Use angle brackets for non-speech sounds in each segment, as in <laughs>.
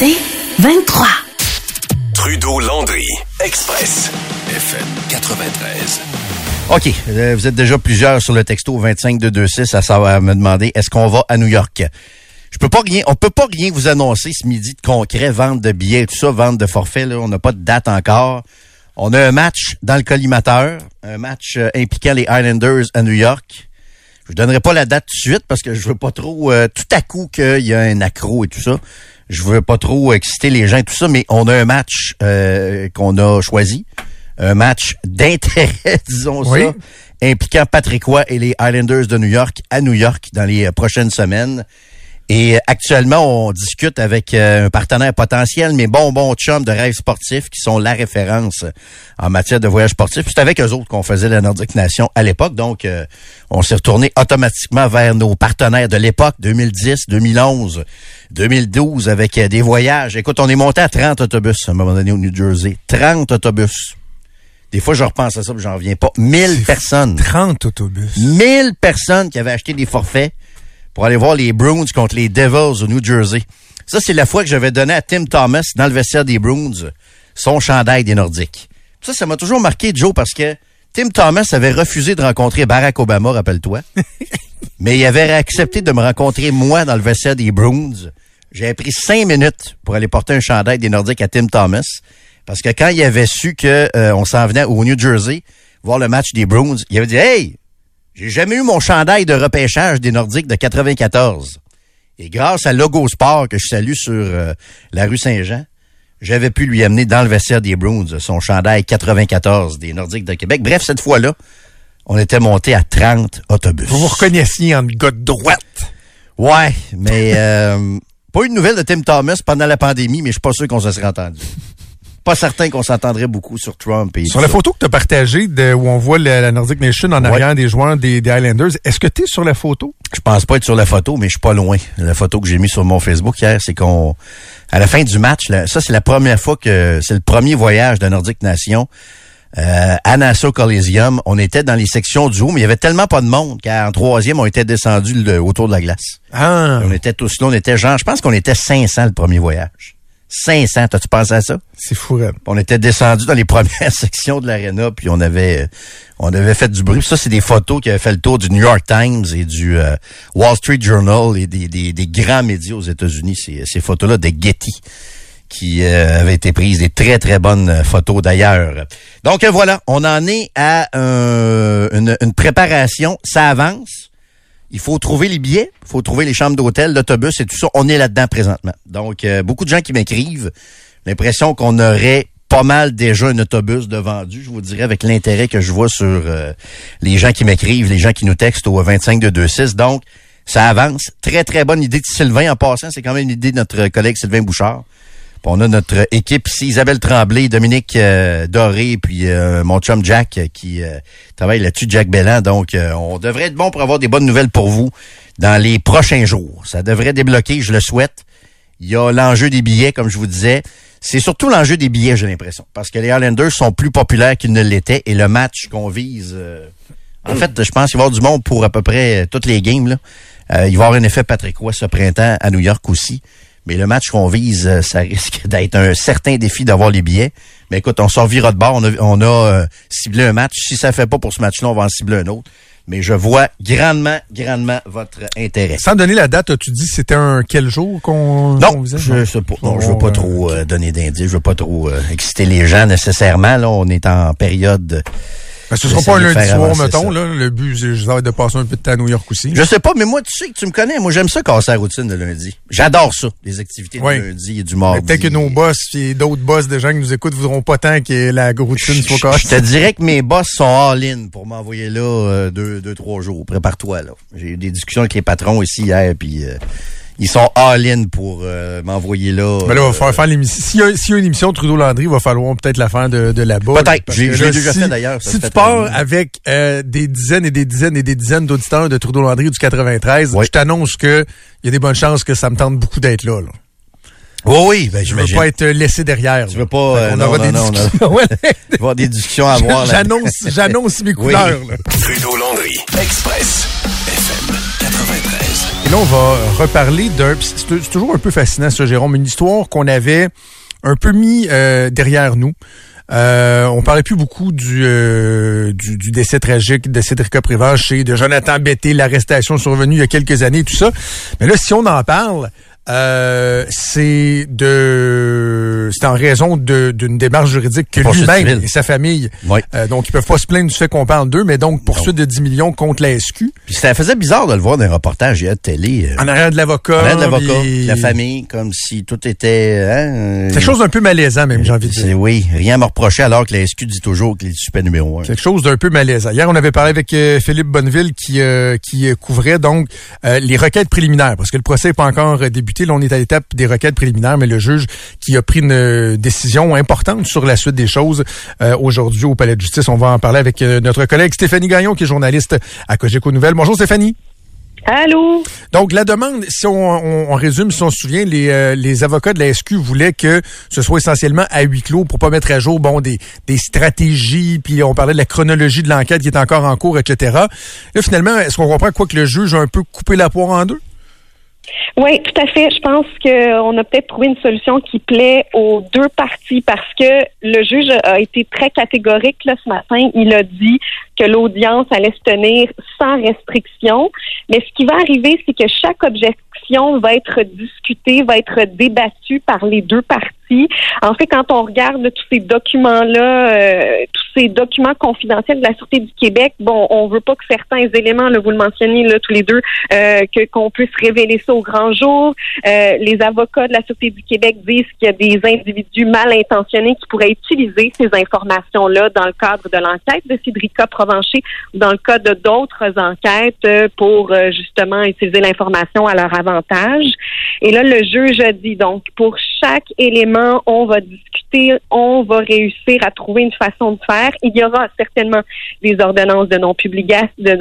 C'est 23. Trudeau-Landry, Express, FM 93. OK. euh, vous êtes déjà plusieurs sur le texto 25226 à savoir me demander est-ce qu'on va à New York? Je peux pas rien, on peut pas rien vous annoncer ce midi de concret, vente de billets, tout ça, vente de forfaits, là. On n'a pas de date encore. On a un match dans le collimateur, un match euh, impliquant les Islanders à New York. Je donnerai pas la date tout de suite parce que je veux pas trop, euh, tout à coup qu'il y a un accro et tout ça. Je veux pas trop exciter les gens et tout ça, mais on a un match euh, qu'on a choisi. Un match d'intérêt, <laughs> disons Oui. ça, impliquant Patrick Roy et les Islanders de New York à New York dans les euh, prochaines semaines. Et actuellement, on discute avec euh, un partenaire potentiel, mais bon, bon chum de rêves sportifs qui sont la référence en matière de voyage sportif. C'est avec eux autres qu'on faisait la Nordic Nation à l'époque. Donc, euh, on s'est retourné automatiquement vers nos partenaires de l'époque, 2010, 2011, 2012, avec euh, des voyages. Écoute, on est monté à 30 autobus à un moment donné au New Jersey. 30 autobus. Des fois, je repense à ça, puis j'en reviens pas. 1000 personnes. 30 autobus. 1000 personnes qui avaient acheté des forfaits pour aller voir les Bruins contre les Devils au New Jersey. Ça, c'est la fois que j'avais donné à Tim Thomas, dans le vestiaire des Bruins, son chandail des Nordiques. Ça, ça m'a toujours marqué, Joe, parce que Tim Thomas avait refusé de rencontrer Barack Obama, rappelle-toi. <laughs> Mais il avait accepté de me rencontrer, moi, dans le vestiaire des Bruins. J'avais pris cinq minutes pour aller porter un chandail des Nordiques à Tim Thomas. Parce que quand il avait su que euh, on s'en venait au New Jersey voir le match des Bruins, il avait dit Hey, j'ai jamais eu mon chandail de repêchage des Nordiques de 94. Et grâce à Logo Sport que je salue sur euh, la rue Saint-Jean, j'avais pu lui amener dans le vestiaire des Bruins son chandail 94 des Nordiques de Québec. Bref, cette fois-là, on était monté à 30 autobus. Vous vous reconnaissiez en gars de droite. Ouais, mais euh, <laughs> pas eu de nouvelles de Tim Thomas pendant la pandémie, mais je suis pas sûr qu'on se serait entendu. Pas certain qu'on s'entendrait beaucoup sur Trump. Et Sur la ça. photo que tu as partagée de, où on voit la, la Nordic Nation en Ouais. arrière des joueurs des, des Highlanders, est-ce que tu es sur la photo? Je pense pas être sur la photo, mais je suis pas loin. La photo que j'ai mise sur mon Facebook hier, c'est qu'on, à la fin du match, là, ça c'est la première fois que c'est le premier voyage de Nordic Nation euh, à Nassau Coliseum. On était dans les sections du haut, mais il y avait tellement pas de monde qu'en troisième, on était descendu autour de la glace. Ah, On était tous là, on était genre, je pense qu'on était 500 le premier voyage. 500, t'as-tu pensé à ça? c'est fou. On était descendu dans les <laughs> premières sections de l'aréna, puis on avait euh, on avait fait du bruit. Ça, c'est des photos qui avaient fait le tour du New York Times et du euh, Wall Street Journal et des, des, des grands médias aux États-Unis. Ces, ces photos-là de Getty qui euh, avaient été prises, des très, très bonnes euh, photos d'ailleurs. Donc voilà, on en est à un- une, une préparation. Ça avance. Il faut trouver les billets, il faut trouver les chambres d'hôtel, l'autobus et tout ça. On est là-dedans présentement. Donc, euh, beaucoup de gens qui m'écrivent. L'impression qu'on aurait pas mal déjà un autobus de vendu, je vous dirais, avec l'intérêt que je vois sur euh, les gens qui m'écrivent, les gens qui nous textent au 25226. Donc, ça avance. Très, très bonne idée de Sylvain en passant. C'est quand même une idée de notre collègue Sylvain Bouchard. On a notre équipe ici, Isabelle Tremblay, Dominique euh, Doré, puis euh, mon chum Jack euh, qui euh, travaille là-dessus, Jack Bellan. Donc, euh, on devrait être bon pour avoir des bonnes nouvelles pour vous dans les prochains jours. Ça devrait débloquer, je le souhaite. Il y a l'enjeu des billets, comme je vous disais. C'est surtout l'enjeu des billets, j'ai l'impression. Parce que les Highlanders sont plus populaires qu'ils ne l'étaient. Et le match qu'on vise... euh, en fait, je pense qu'il va y avoir du monde pour à peu près toutes les games. Là. Euh, il va y avoir un effet Patrick Roy ce printemps à New York aussi. Mais le match qu'on vise, euh, ça risque <laughs> d'être un certain défi d'avoir les billets. Mais écoute, on s'en vira de bord. On a, on a euh, ciblé un match. Si ça fait pas pour ce match-là, on va en cibler un autre. Mais je vois grandement, grandement votre intérêt. Sans donner la date, as-tu dit c'était un quel jour qu'on Non, faisait? je sais pas. Non, je veux pas trop euh, donner d'indices. Je veux pas trop euh, exciter les gens nécessairement. Là, on est en période. Ben, ce sera J'essaie pas un lundi soir, mettons. Là. Le but, c'est juste de passer un peu de temps à New York aussi. Je sais pas, mais moi, tu sais que tu me connais. Moi, j'aime ça casser la routine de lundi. J'adore ça, les activités Oui. de lundi et du mardi. Peut-être que nos boss et d'autres boss de gens qui nous écoutent voudront pas tant que la routine soit je te cassée. dirais que mes boss sont all-in pour m'envoyer là euh, deux, deux, trois jours. Prépare-toi, là. J'ai eu des discussions avec les patrons ici hier, puis euh, ils sont all-in pour euh, m'envoyer là. Mais là, il va euh, falloir faire l'émission. S'il y, a- s'il y a une émission de Trudeau-Landry, il va falloir peut-être la faire de, de là-bas. Peut-être. Je l'ai déjà si- fait, d'ailleurs. Si tu pars avec euh, des dizaines et des dizaines et des dizaines d'auditeurs de Trudeau-Landry du 93, Oui. je t'annonce que il y a des bonnes chances que ça me tente beaucoup d'être là. là. Oui, oui, ben, Je veux pas être laissé derrière. Tu veux pas, euh, non, aura non, des non, discussions. <laughs> <laughs> Des à <laughs> avoir. J'annonce, j'annonce mes Oui. couleurs. là. Trudeau-Landry, Express, FM 93. là, on va reparler d'un... C'est toujours un peu fascinant, ça, Jérôme. Une histoire qu'on avait un peu mis euh, derrière nous. Euh, on parlait plus beaucoup du, euh, du, décès tragique de Cédric Prévage et de Jonathan Betté, l'arrestation survenue il y a quelques années, tout ça. Mais là, si on en parle, euh, c'est de c'est en raison d'une démarche juridique que lui-même et sa famille. Euh, donc, ils peuvent pas se plaindre du fait qu'on parle d'eux, mais donc poursuite de 10 millions contre la SQ. Puis ça faisait bizarre de le voir dans un reportage hier de télé. Euh, en arrière de l'avocat. En arrière de l'avocat, la famille, comme si tout était... Hein, quelque chose d'un peu malaisant, même, j'ai envie de dire. Oui, rien à me reprocher alors que la SQ dit toujours qu'il est super numéro un. Quelque chose d'un peu malaisant. Hier, on avait parlé avec Philippe Bonneville qui, qui couvrait donc les requêtes préliminaires, parce que le procès n'est pas encore débuté Là, on est à l'étape des requêtes préliminaires, mais le juge qui a pris une euh, décision importante sur la suite des choses euh, aujourd'hui au Palais de justice. On va en parler avec euh, notre collègue Stéphanie Gagnon, qui est journaliste à Cogeco Nouvelles. Bonjour Stéphanie. Allô? Donc, la demande, si on, résume, si on se souvient, les, les, avocats de la SQ voulaient que ce soit essentiellement à huis clos pour pas mettre à jour, bon, des, des stratégies, puis on parlait de la chronologie de l'enquête qui est encore en cours, etc. Là, finalement, est-ce qu'on comprend quoi que le juge a un peu coupé la poire en deux? Oui, tout à fait. Je pense qu'on a peut-être trouvé une solution qui plaît aux deux parties parce que le juge a été très catégorique ce matin. Il a dit que l'audience allait se tenir sans restriction. Mais ce qui va arriver, c'est que chaque objection va être discutée, va être débattue par les deux parties. En fait, quand on regarde tous ces documents-là, euh, tous ces documents confidentiels de la Sûreté du Québec, bon, on veut pas que certains éléments, là, vous le mentionnez là, tous les deux, euh, qu'on puisse révéler ça au grand jour. Euh, les avocats de la Sûreté du Québec disent qu'il y a des individus mal intentionnés qui pourraient utiliser ces informations-là dans le cadre de l'enquête de Cédrica Provencher dans le cas de d'autres enquêtes pour justement utiliser l'information à leur avantage. Et là, le juge a dit donc pour chaque élément, on va discuter, on va réussir à trouver une façon de faire. Il y aura certainement des ordonnances de non-publication, de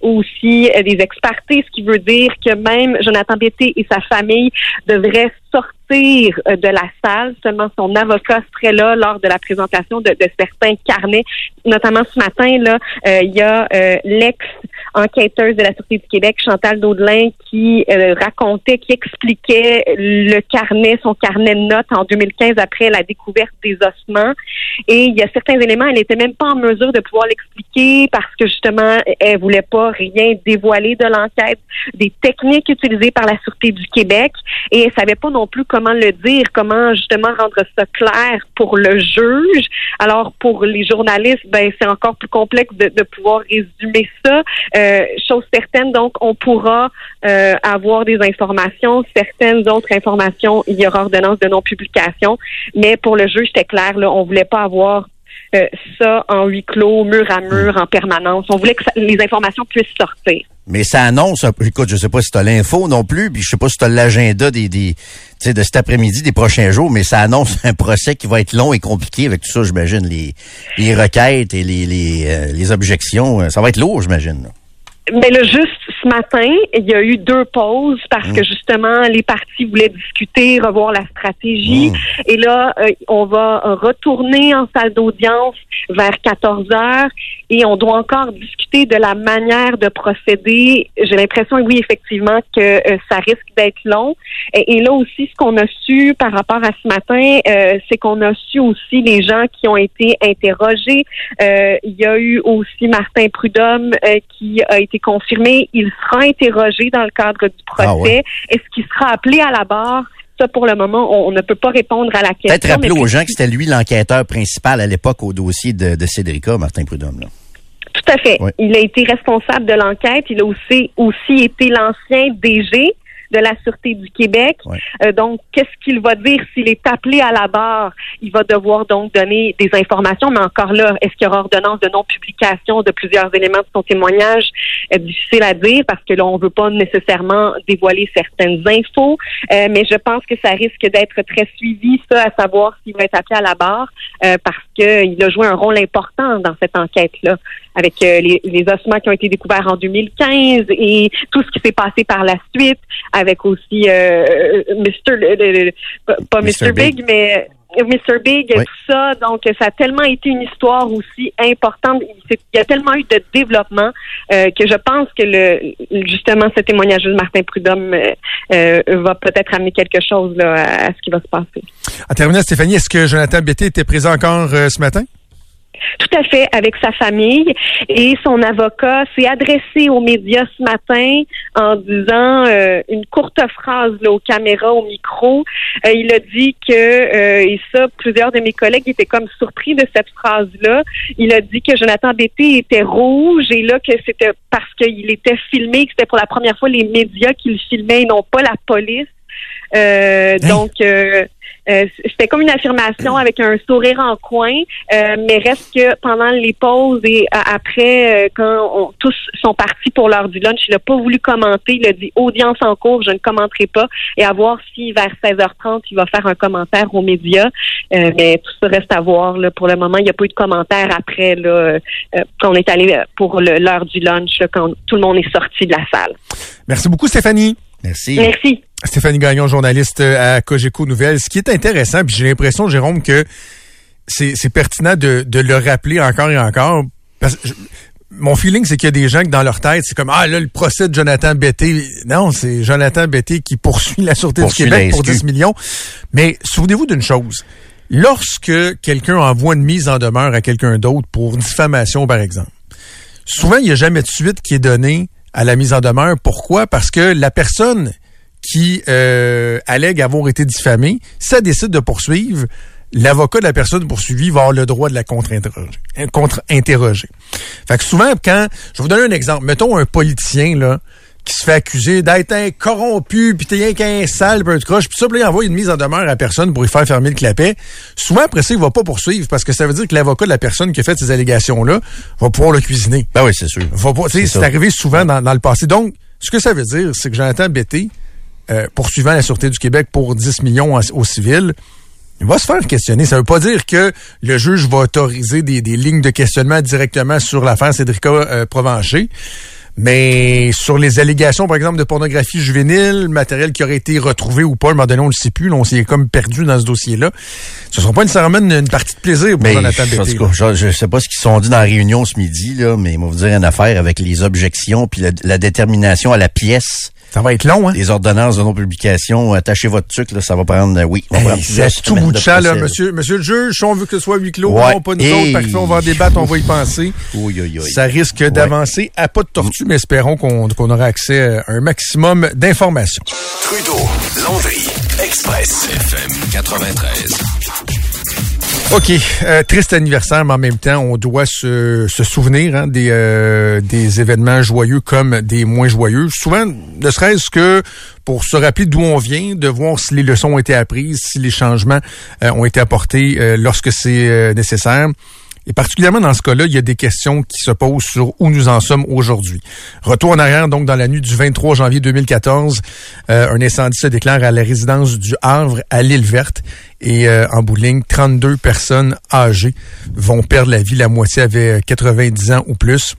aussi des expertises, ce qui veut dire que même Jonathan Bété et sa famille devraient sortir euh, de la salle. Seulement son avocat serait là lors de la présentation de, certains carnets. Notamment ce matin, là, euh, il y a euh, l'ex enquêteuse de la Sûreté du Québec, Chantal Daudelin, qui racontait, qui expliquait le carnet, son carnet de notes en 2015 après la découverte des ossements. Et il y a certains éléments, elle n'était même pas en mesure de pouvoir l'expliquer parce que justement, elle voulait pas rien dévoiler de l'enquête, des techniques utilisées par la Sûreté du Québec, et elle savait pas non plus comment le dire, comment justement rendre ça clair pour le juge. Alors pour les journalistes, ben c'est encore plus complexe de, pouvoir résumer ça. Euh, chose certaine, donc on pourra euh, avoir des informations, certaines autres informations, il y aura ordonnance de non-publication, mais pour le juge, c'était clair, là, on voulait pas avoir euh, ça en huis clos, mur à mur, en permanence. On voulait que les informations puissent sortir. Mais ça annonce, écoute, je sais pas si tu as l'info non plus, puis je sais pas si tu as l'agenda des, des de cet après-midi, des prochains jours, mais ça annonce <laughs> un procès qui va être long et compliqué avec tout ça, j'imagine, les, requêtes et les, les, euh, les objections. Ça va être lourd, j'imagine. Mais ben, le juste ce matin, il y a eu deux pauses parce que mmh. justement les partis voulaient discuter, revoir la stratégie. Mmh. Et là, euh, on va retourner en salle d'audience vers 14 heures et on doit encore discuter de la manière de procéder. J'ai l'impression, oui, effectivement, que euh, ça risque d'être long. Et, là aussi, ce qu'on a su par rapport à ce matin, euh, c'est qu'on a su aussi les gens qui ont été interrogés. il y a eu aussi Martin Prudhomme qui a été confirmé. Il sera interrogé dans le cadre du ah procès. Est-ce qu'il sera appelé à la barre? Ça, pour le moment, on, ne peut pas répondre à la question. Peut-être rappeler aux gens que c'était lui l'enquêteur principal à l'époque au dossier de, de Cédrica, Martin Prudhomme. Tout à fait. Il a été responsable de l'enquête. Il a aussi, aussi été l'ancien DG de la Sûreté du Québec. Euh, donc, qu'est-ce qu'il va dire s'il est appelé à la barre? Il va devoir donc donner des informations, mais encore là, est-ce qu'il y aura ordonnance de non-publication de plusieurs éléments de son témoignage? Euh, difficile à dire parce que là, on veut pas nécessairement dévoiler certaines infos, euh, mais je pense que ça risque d'être très suivi, ça, à savoir s'il va être appelé à la barre, parce qu'il a joué un rôle important dans cette enquête-là avec les, les, ossements qui ont été découverts en 2015 et tout ce qui s'est passé par la suite avec aussi euh, Mr. pas Mr. Big, mais Mr. Big, tout ça. Donc, ça a tellement été une histoire aussi importante. Il y a tellement eu de développement euh, que je pense que le justement ce témoignage de Martin Prudhomme euh, euh, va peut-être amener quelque chose là, à, ce qui va se passer. En terminant, Stéphanie, est-ce que Jonathan Betté était présent encore ce matin? Tout à fait, avec sa famille. Et son avocat s'est adressé aux médias ce matin en disant euh, une courte phrase là, aux caméras, au micro. Euh, il a dit que, euh, et ça, plusieurs de mes collègues étaient comme surpris de cette phrase-là. Il a dit que Jonathan Bété était rouge et là que c'était parce qu'il était filmé, que c'était pour la première fois les médias qui le filmaient et non pas la police. Donc, euh, c'était comme une affirmation avec un sourire en coin, euh, mais reste que pendant les pauses et après, euh, quand tous sont partis pour l'heure du lunch, il n'a pas voulu commenter. Il a dit audience en cours, je ne commenterai pas, et à voir si vers 16h30 il va faire un commentaire aux médias. mais tout ça reste à voir. Là. Pour le moment, il n'y a pas eu de commentaire après là, quand on est allé pour l'heure du lunch, quand tout le monde est sorti de la salle. Merci beaucoup, Stéphanie. Merci. Merci. Stéphanie Gagnon, journaliste à Cogeco Nouvelles. Ce qui est intéressant, puis j'ai l'impression, Jérôme, que c'est pertinent de, le rappeler encore et encore. Parce que mon feeling, c'est qu'il y a des gens qui, dans leur tête, c'est comme, ah là, le procès de Jonathan Betté. Non, c'est Jonathan Betté qui poursuit la Sûreté du Québec pour 10 millions. Mais souvenez-vous d'une chose. Lorsque quelqu'un envoie une mise en demeure à quelqu'un d'autre pour diffamation, par exemple, souvent, il n'y a jamais de suite qui est donnée à la mise en demeure. Pourquoi? Parce que la personne qui euh, allègue avoir été diffamée, ça décide de poursuivre, l'avocat de la personne poursuivie va avoir le droit de la contre-interroger. Euh, contre-interroger. Fait que souvent, quand... Je vais vous donner un exemple. Mettons un politicien, là, qui se fait accuser d'être un corrompu, puis t'es rien qu'un sale, peu de croche, puis ça, puis il envoie une mise en demeure à personne pour y faire fermer le clapet. Souvent, après ça, il va pas poursuivre, parce que ça veut dire que l'avocat de la personne qui a fait ces allégations-là va pouvoir le cuisiner. Ben oui, c'est sûr. Va c'est arrivé souvent dans, dans, le passé. Donc, ce que ça veut dire, c'est que Jonathan Betté, euh, poursuivant la Sûreté du Québec pour 10 millions au civil, il va se faire questionner. Ça veut pas dire que le juge va autoriser des, lignes de questionnement directement sur l'affaire Cédrica euh, Provencher. Mais sur les allégations, par exemple, de pornographie juvénile, matériel qui aurait été retrouvé ou pas, à un moment donné, on le sait plus, on s'est comme perdu dans ce dossier-là. Ce sera pas nécessairement une, partie de plaisir pour Jonathan Bété. Je, je sais pas ce qu'ils sont dit dans la réunion ce midi, là, mais il va vous dire une affaire avec les objections puis la détermination à la pièce ça va être long, hein? Les ordonnances de non-publication, attachez votre truc, là, ça va prendre, euh, oui. On va c'est tout bout de champ, là, monsieur, monsieur le juge, si on veut que ce soit huis clos, non, pas nous autres, parfait, on va en débattre, on va y penser. Oui, oui, oui. Ça risque d'avancer à pas de tortue, mais espérons qu'on qu'on aura accès à un maximum d'informations. Trudeau, Landry, Express, FM 93. OK. Euh, triste anniversaire, mais en même temps, on doit se, se souvenir hein, des, euh, des événements joyeux comme des moins joyeux. Souvent, ne serait-ce que pour se rappeler d'où on vient, de voir si les leçons ont été apprises, si les changements euh, ont été apportés lorsque c'est nécessaire. Et particulièrement dans ce cas-là, il y a des questions qui se posent sur où nous en sommes aujourd'hui. Retour en arrière, donc, dans la nuit du 23 janvier 2014, euh, un incendie se déclare à la résidence du Havre, à l'île verte. Et euh, en bout 32 personnes âgées vont perdre la vie. La moitié avait 90 ans ou plus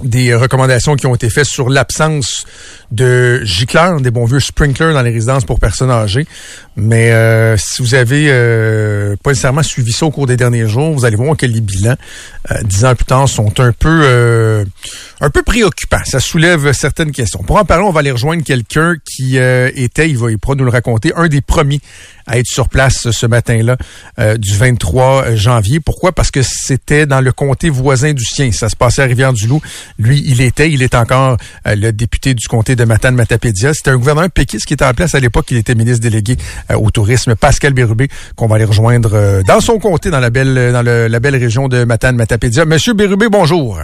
des recommandations qui ont été faites sur l'absence de gicleurs, des bons vieux sprinklers dans les résidences pour personnes âgées. Mais euh, si vous avez euh, pas nécessairement suivi ça au cours des derniers jours, vous allez voir que les bilans, euh, dix ans plus tard, sont un peu euh, un peu préoccupants. Ça soulève certaines questions. Pour en parler, on va aller rejoindre quelqu'un qui était, il va, il pourra nous le raconter, un des premiers à être sur place ce matin-là du 23 janvier. Pourquoi? Parce que c'était dans le comté voisin du sien. Ça se passait à Rivière-du-Loup. Lui, il était, il est encore le député du comté de Matane-Matapédia. C'était un gouvernement péquiste qui était en place à l'époque. Il était ministre délégué euh, au tourisme, Pascal Bérubé, qu'on va aller rejoindre euh, dans son comté, dans la belle, dans la belle région de Matane-Matapédia. Monsieur Bérubé, bonjour.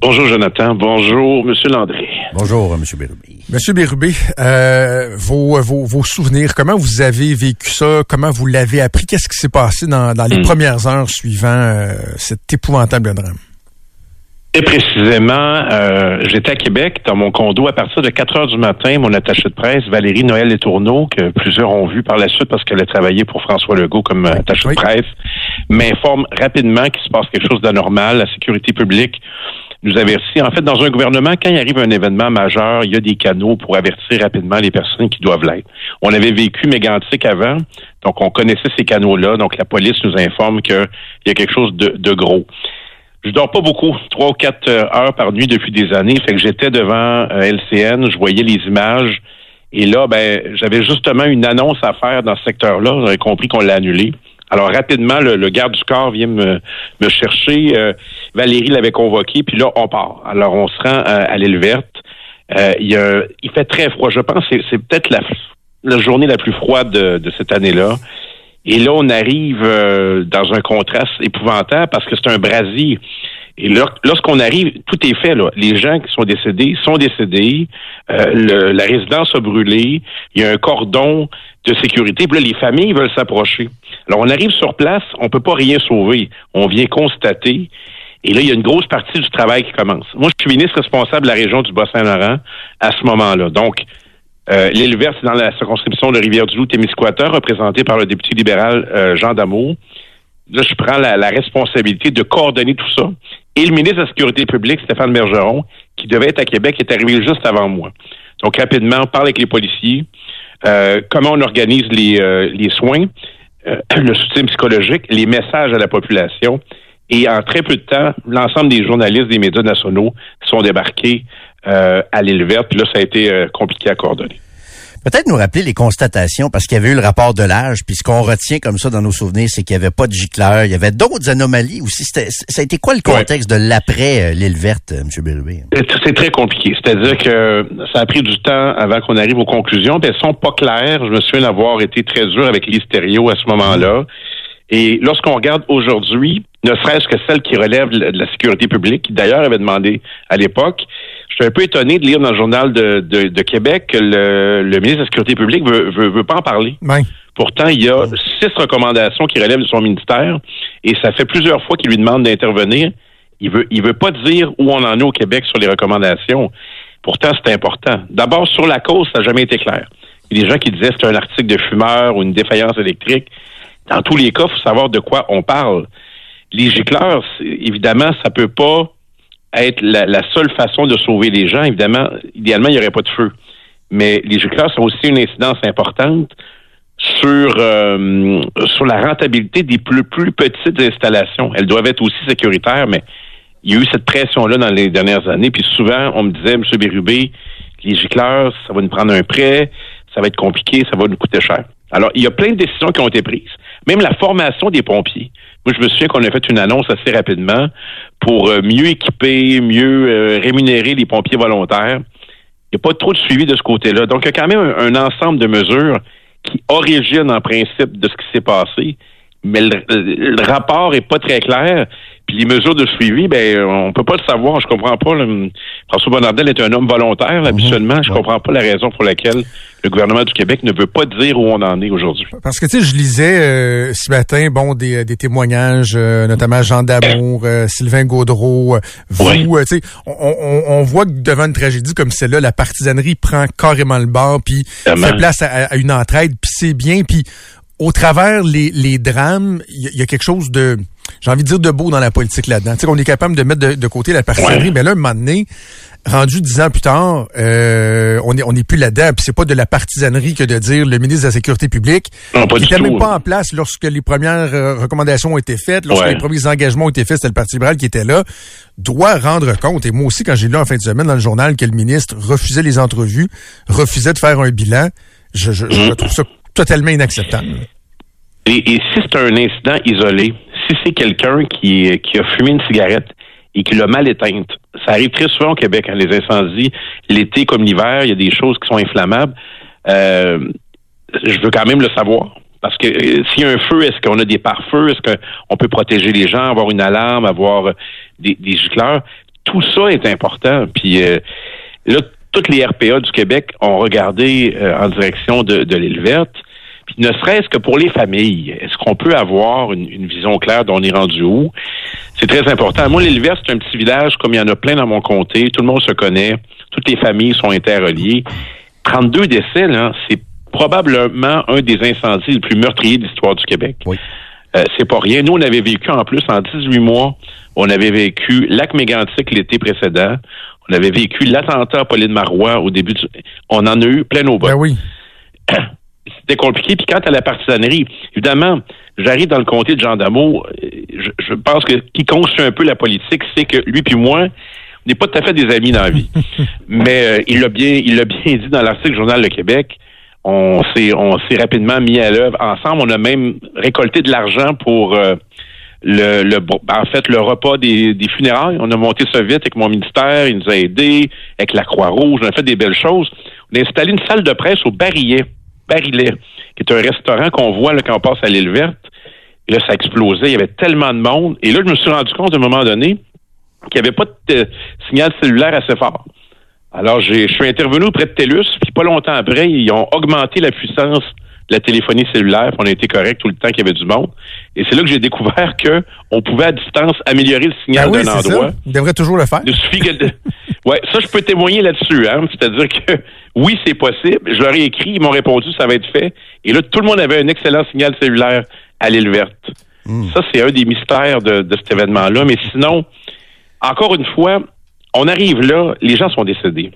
Bonjour Jonathan, bonjour Monsieur Landry. Bonjour Monsieur Bérubé. Monsieur Bérubé, euh, vos, vos, souvenirs, comment vous avez vécu ça, comment vous l'avez appris, qu'est-ce qui s'est passé dans, les hmm. premières heures suivant cet épouvantable drame? Et précisément, euh, j'étais à Québec dans mon condo à partir de 4 heures du matin. Mon attaché de presse, Valérie Noël Letourneau, que plusieurs ont vu par la suite parce qu'elle a travaillé pour François Legault comme attaché de presse, m'informe rapidement qu'il se passe quelque chose d'anormal. La sécurité publique nous avertit. En fait, dans un gouvernement, quand il arrive un événement majeur, il y a des canaux pour avertir rapidement les personnes qui doivent l'être. On avait vécu Mégantic avant, donc on connaissait ces canaux-là. Donc la police nous informe qu'il y a quelque chose de, de gros. Je dors pas beaucoup, trois ou quatre euh, heures par nuit depuis des années. Fait que j'étais devant euh, LCN, je voyais les images. Et là, ben, j'avais justement une annonce à faire dans ce secteur-là. J'avais compris qu'on l'a annulé. Alors rapidement, le, garde du corps vient me, me chercher. Euh, Valérie l'avait convoqué, puis là, on part. Alors on se rend à, l'île verte. il, il fait très froid. Je pense c'est peut-être la, journée la plus froide de, cette année-là. Et là, on arrive euh, dans un contraste épouvantable parce que c'est un brasier. Et lorsqu'on arrive, tout est fait. Les gens qui sont décédés sont décédés. Euh, la résidence a brûlé. Il y a un cordon de sécurité. Puis là, les familles veulent s'approcher. Alors, on arrive sur place. On peut pas rien sauver. On vient constater. Et là, il y a une grosse partie du travail qui commence. Moi, je suis ministre responsable de la région du Bas-Saint-Laurent à ce moment-là. Donc, euh, L'île verte, c'est dans la circonscription de Rivière-du-Loup-Témiscouata, représentée par le député libéral euh, Jean Damour. Là, je prends la, responsabilité de coordonner tout ça. Et le ministre de la Sécurité publique, Stéphane Bergeron, qui devait être à Québec, est arrivé juste avant moi. Donc, rapidement, on parle avec les policiers, euh, comment on organise les, les soins, <clears throat> le soutien psychologique, les messages à la population. Et en très peu de temps, l'ensemble des journalistes des médias nationaux sont débarqués euh, à l'île verte. Puis là, ça a été euh, compliqué à coordonner. Peut-être nous rappeler les constatations, parce qu'il y avait eu le rapport de l'âge, puis ce qu'on retient comme ça dans nos souvenirs, c'est qu'il n'y avait pas de gicleur, il y avait d'autres anomalies aussi. Ça a été quoi le contexte de l'après euh, l'île verte, M. Bérubé? C'est très compliqué. C'est-à-dire que ça a pris du temps avant qu'on arrive aux conclusions, puis elles sont pas claires. Je me souviens d'avoir été très dur avec l'hystério à ce moment-là. Et lorsqu'on regarde aujourd'hui, ne serait-ce que celle qui relève de la sécurité publique, qui d'ailleurs avait demandé à l'époque, je suis un peu étonné de lire dans le journal de, de, Québec que le, ministre de la Sécurité publique veut, veut, pas en parler. Pourtant, il y a six recommandations qui relèvent de son ministère et ça fait plusieurs fois qu'il lui demande d'intervenir. Il veut, il veut pas dire où on en est au Québec sur les recommandations. Pourtant, c'est important. D'abord, sur la cause, ça n'a jamais été clair. Il y a des gens qui disaient que c'est un article de fumeur ou une défaillance électrique. Dans tous les cas, il faut savoir de quoi on parle. Les gicleurs, évidemment, ça peut pas être la, seule façon de sauver les gens. Évidemment, idéalement, il n'y aurait pas de feu. Mais les gicleurs sont aussi une incidence importante sur euh, sur la rentabilité des plus, plus petites installations. Elles doivent être aussi sécuritaires, mais il y a eu cette pression-là dans les dernières années. Puis souvent, on me disait, M. Bérubé, les gicleurs, ça va nous prendre un prêt, ça va être compliqué, ça va nous coûter cher. Alors, il y a plein de décisions qui ont été prises. Même la formation des pompiers. Moi, je me souviens qu'on a fait une annonce assez rapidement pour euh, mieux équiper, mieux euh, rémunérer les pompiers volontaires. Il n'y a pas trop de suivi de ce côté-là. Donc, il y a quand même un, ensemble de mesures qui originent en principe de ce qui s'est passé, mais le, le rapport est pas très clair. Puis les mesures de suivi, ben on peut pas le savoir. Je comprends pas. François Bonnardel est un homme volontaire, mhm. habituellement. Je comprends pas la raison pour laquelle le gouvernement du Québec ne veut pas dire où on en est aujourd'hui. Parce que tu sais, je lisais euh, ce matin, bon, des, des témoignages, euh, notamment Jean Damour, euh, Sylvain Gaudreau, vous, tu sais, on, on, voit que devant une tragédie comme celle-là, la partisanerie prend carrément le bord, puis fait place à, une entraide, puis c'est bien, puis au travers les, les drames, il y, a quelque chose de j'ai envie de dire de beau dans la politique là-dedans. Tu sais, qu'on est capable de mettre de, côté la partisanerie, mais là, un moment donné, rendu dix ans plus tard, euh, on est on est plus là-dedans. Puis c'est pas de la partisanerie que de dire le ministre de la Sécurité publique non, pas n'était même pas en place lorsque les premières euh, recommandations ont été faites, lorsque les premiers engagements ont été faits, c'était le Parti libéral qui était là, doit rendre compte. Et moi aussi, quand j'ai lu en fin de semaine dans le journal que le ministre refusait les entrevues, refusait de faire un bilan, je, je, je mhm. trouve ça totalement inacceptable. Et, et si c'est un incident isolé, si c'est quelqu'un qui, qui a fumé une cigarette et qui l'a mal éteinte, ça arrive très souvent au Québec, hein, les incendies, l'été comme l'hiver, il y a des choses qui sont inflammables. Euh, je veux quand même le savoir. Parce que euh, s'il y a un feu, est-ce qu'on a des pare-feux? Est-ce qu'on peut protéger les gens, avoir une alarme, avoir des, des gicleurs? Tout ça est important. Puis euh, là, toutes les RPA du Québec ont regardé en direction de, de l'île verte ne serait-ce que pour les familles, est-ce qu'on peut avoir une, vision claire d'on est rendu où? C'est très important. Moi, l'île c'est un petit village comme il y en a plein dans mon comté. Tout le monde se connaît. Toutes les familles sont interreliées. 32 décès, là, c'est probablement un des incendies les plus meurtriers de l'histoire du Québec. Oui. Euh, c'est pas rien. Nous, on avait vécu en plus en 18 mois On avait vécu lac mégantic l'été précédent. On avait vécu l'attentat à Pauline Marois au début du... On en a eu plein au bas. Ben oui. <clears throat> C'était compliqué. Puis quant à la partisanerie, évidemment, j'arrive dans le comté de Jean d'Amour. Je, je, pense que quiconque suit un peu la politique sait que lui puis moi, on n'est pas tout à fait des amis dans la vie. <laughs> Mais euh, il l'a bien, il l'a bien dit dans l'article Journal Le Québec. On s'est, on s'est rapidement mis à l'œuvre ensemble. On a même récolté de l'argent pour euh, le, le, en fait, le repas des, des, funérailles. On a monté ça vite avec mon ministère. Il nous a aidés avec la Croix-Rouge. On a fait des belles choses. On a installé une salle de presse au Barillet, Barillet, qui est un restaurant qu'on voit là, quand on passe à l'île verte. Et là, ça explosait. Il y avait tellement de monde. Et là, je me suis rendu compte à un moment donné qu'il n'y avait pas de euh, signal cellulaire assez fort. Alors, je suis intervenu auprès de TELUS, puis pas longtemps après, ils ont augmenté la puissance de la téléphonie cellulaire, puis on a été correct tout le temps qu'il y avait du monde. Et c'est là que j'ai découvert que on pouvait à distance améliorer le signal Ben oui, d'un endroit. ça. Il devrait toujours le faire. Il suffit que <laughs> Ouais, ça, je peux témoigner là-dessus. Hein? C'est-à-dire que <laughs> oui, c'est possible. Je leur ai écrit, ils m'ont répondu, ça va être fait. Et là, tout le monde avait un excellent signal cellulaire à l'île verte. Ça, c'est un des mystères de, de cet événement-là. Mais sinon, encore une fois, on arrive là, les gens sont décédés.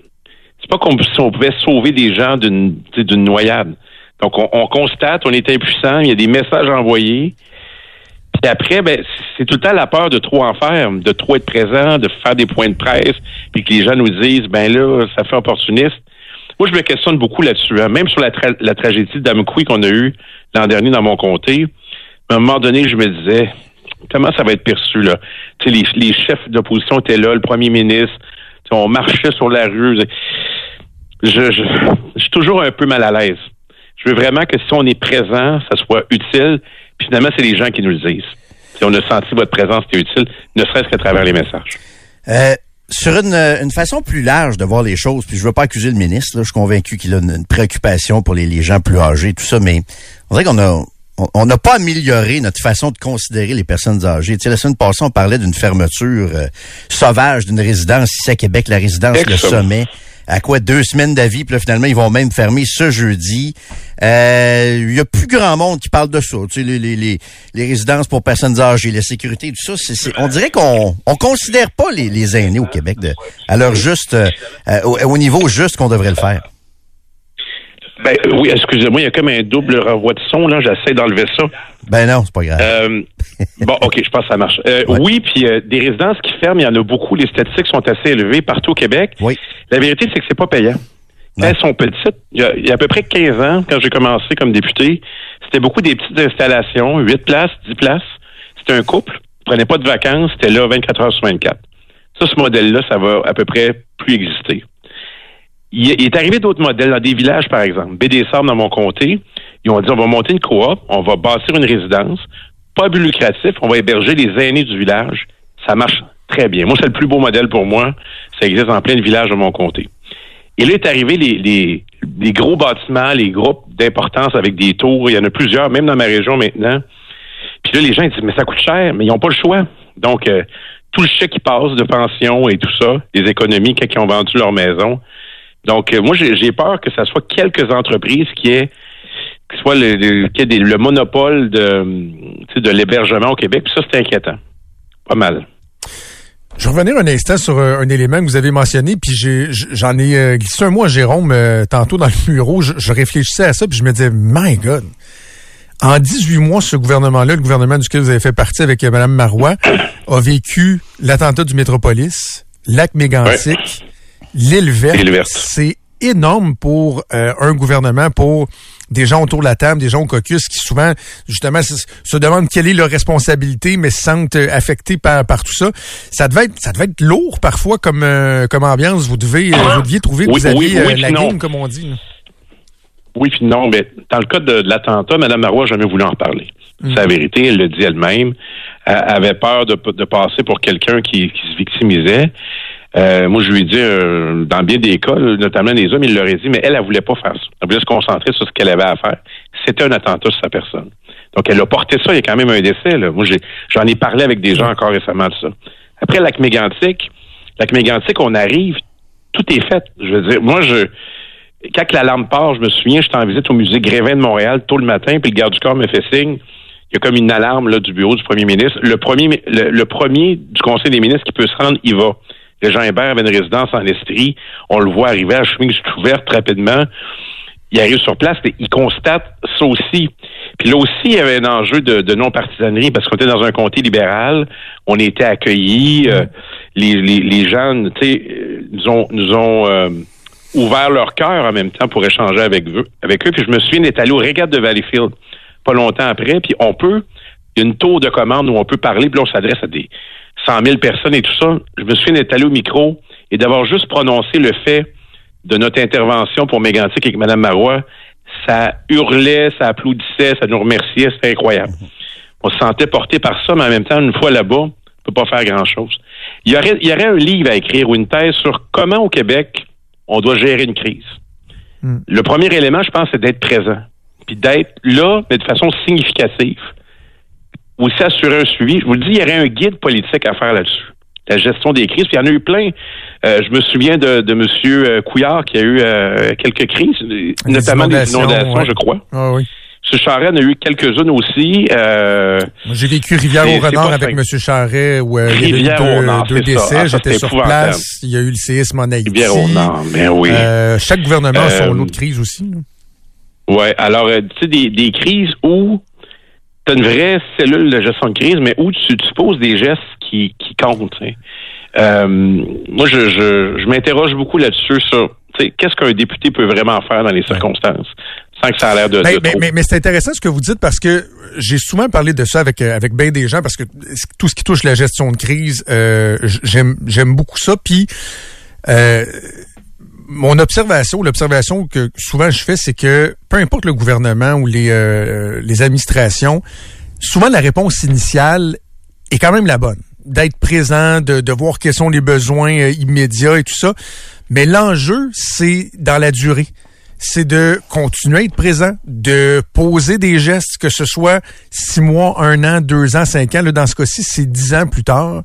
C'est pas comme si on pouvait sauver des gens d'une noyade. Donc, on, on constate, on est impuissant, il y a des messages envoyés. Puis après, ben, c'est tout le temps la peur de trop en faire, de trop être présent, de faire des points de presse, puis que les gens nous disent, ben là, ça fait opportuniste. Moi, je me questionne beaucoup là-dessus. hein. Même sur la, tra- la tragédie d'Amqui qu'on a eue l'an dernier dans mon comté, à un moment donné, je me disais, comment ça va être perçu, là? Tu sais, les, chefs d'opposition étaient là, le premier ministre, on marchait sur la rue. Je, je, je suis toujours un peu mal à l'aise. Je veux vraiment que si on est présent, ça soit utile. Finalement, c'est les gens qui nous le disent. Si on a senti votre présence qui est utile, ne serait-ce qu'à travers les messages. Euh, sur une, une façon plus large de voir les choses, puis je veux pas accuser le ministre, là, je suis convaincu qu'il a une, une préoccupation pour les, les gens plus âgés, tout ça, mais on dirait qu'on a on- on n'a pas amélioré notre façon de considérer les personnes âgées. Tu sais, la semaine passée, on parlait d'une fermeture euh, sauvage d'une résidence ici à Québec, la résidence Le. Sommet. À quoi deux semaines d'avis, puis finalement, ils vont même fermer ce jeudi. Euh, Il y a plus grand monde qui parle de ça. Tu sais, les, les, les, résidences pour personnes âgées, la sécurité, tout ça. c'est c'est- on dirait qu'on on considère pas les, les aînés au Québec de, à leur juste, euh, euh, au, au niveau juste qu'on devrait le faire. Ben oui, excusez-moi, il y a comme un double renvoi de son, là. J'essaie d'enlever ça. Ben non, c'est pas grave. Euh, bon, OK, je pense que ça marche. Euh, Ouais. Oui, puis euh, des résidences qui ferment, il y en a beaucoup. Les statistiques sont assez élevées partout au Québec. Oui. La vérité, c'est que c'est pas payant. Non. Elles sont petites. Il y, a, il y a à peu près 15 ans, quand j'ai commencé comme député, c'était beaucoup des petites installations, 8 places, 10 places. C'était un couple. Ils prenaient pas de vacances. C'était là 24 heures sur 24. Ça, ce modèle-là, ça va à peu près plus exister. Il est, arrivé d'autres modèles dans des villages, par exemple. BDSR dans mon comté, ils ont dit on va monter une coop, on va bâtir une résidence, pas but lucratif, on va héberger les aînés du village. Ça marche très bien. Moi, c'est le plus beau modèle pour moi. Ça existe en plein de villages de mon comté. Et là est arrivé les, les, les gros bâtiments, les groupes d'importance avec des tours. Il y en a plusieurs, même dans ma région maintenant. Puis là, les gens ils disent, mais ça coûte cher, mais ils n'ont pas le choix. Donc, euh, tout le chèque qui passe de pension et tout ça, les économies quand ils ont vendu leur maison. Donc, euh, moi, j'ai peur que ce soit quelques entreprises qui aient qui soit le, le, qui aient des- le monopole de, de l'hébergement au Québec. Puis ça, c'est inquiétant. Pas mal. Je vais revenir un instant sur euh, un élément que vous avez mentionné, puis j'ai- j'en ai euh, glissé un mot à Jérôme euh, tantôt dans le bureau. Je, je réfléchissais à ça, puis je me disais, my God, en 18 mois, ce gouvernement-là, le gouvernement duquel vous avez fait partie avec Mme Marois, a vécu l'attentat du Métropolis, lac mégantic, l'île verte. L'île verte. C'est énorme pour euh, un gouvernement, pour des gens autour de la table, des gens au caucus qui souvent, justement, se, se demandent quelle est leur responsabilité, mais se sentent euh, affectés par, par tout ça. Ça devait être, ça devait être lourd parfois comme, euh, comme ambiance. Vous devez, vous deviez trouver que Oui, vous aviez oui, oui, la game, comme on dit. là. Oui, puis non, mais dans le cas de, de l'attentat, Mme Marois n'a jamais voulu en reparler. C'est la vérité, elle le dit elle-même. Elle avait peur de, de passer pour quelqu'un qui, qui se victimisait. Euh, moi, je lui ai dit, euh, dans bien des cas, notamment les hommes, il leur a dit, mais elle, elle voulait pas faire ça. Elle voulait se concentrer sur ce qu'elle avait à faire. C'était un attentat sur sa personne. Donc, elle a porté ça. Il y a quand même un décès. Là. Moi, j'en ai parlé avec des gens encore récemment de ça. Après, lac mégantic, lac mégantic, on arrive, tout est fait. Je veux dire, moi, je, quand l'alarme part, je me souviens, j'étais en visite au musée Grévin de Montréal tôt le matin, puis le garde du corps me fait signe. il y a comme une alarme là, du bureau du premier ministre. Le premier, le, premier du Conseil des ministres qui peut se rendre, il va. Le Jean Hébert avait une résidence en Estrie. On le voit arriver à chemise ouverte rapidement. Il arrive sur place et il constate ça aussi. Puis là aussi, il y avait un enjeu de, non-partisanerie parce qu'on était dans un comté libéral. On était accueillis. Euh, les, les, gens, tu sais, nous ont, nous ont euh, ouvert leur cœur en même temps pour échanger avec eux. Avec eux. Puis je me souviens d'être allé au Régate de Valleyfield pas longtemps après. Puis on peut, il y a une tour de commande où on peut parler, puis là, on s'adresse à des 100 000 personnes et tout ça. Je me souviens d'être allé au micro et d'avoir juste prononcé le fait de notre intervention pour Mégantic avec Mme Marois. Ça hurlait, ça applaudissait, ça nous remerciait, c'était incroyable. On se sentait porté par ça, mais en même temps, une fois là-bas, on peut pas faire grand-chose. Il y, aurait, il y aurait un livre à écrire ou une thèse sur comment au Québec on doit gérer une crise. Hmm. Le premier élément, je pense, c'est d'être présent puis d'être là, mais de façon significative. Aussi assurer un suivi. Je vous le dis, il y aurait un guide politique à faire là-dessus. La gestion des crises. Puis il y en a eu plein. Euh, je me souviens de, de M. Euh, Couillard qui a eu euh, quelques crises, notamment des inondations, je crois. Ah, oui. M. Charret en a eu quelques-unes aussi. J'ai vécu Rivière-au-Renard avec M. Charret où il y a eu deux, décès. Ah, J'étais sur place. Il y a eu le séisme en Haïti. Rivière-au-Nord, mais oui. chaque gouvernement a son lot de crise aussi. Oui, alors, tu sais, des, des crises où tu as une vraie cellule de gestion de crise, mais où tu, tu poses des gestes qui, qui comptent. Euh, moi, je, je, je m'interroge beaucoup là-dessus sur qu'est-ce qu'un député peut vraiment faire dans les circonstances. Sans que ça a l'air de, mais, mais, mais, c'est intéressant ce que vous dites parce que j'ai souvent parlé de ça avec euh, avec bien des gens parce que tout ce qui touche la gestion de crise, euh, j'aime j'aime beaucoup ça. Puis euh, mon observation, l'observation que souvent je fais, c'est que peu importe le gouvernement ou les, euh, administrations, souvent la réponse initiale est quand même la bonne. D'être présent, de, de voir quels sont les besoins euh, immédiats et tout ça. Mais l'enjeu, c'est dans la durée c'est de continuer à être présent, de poser des gestes, que ce soit six mois, un an, deux ans, cinq ans. Là, dans ce cas-ci, c'est dix ans plus tard.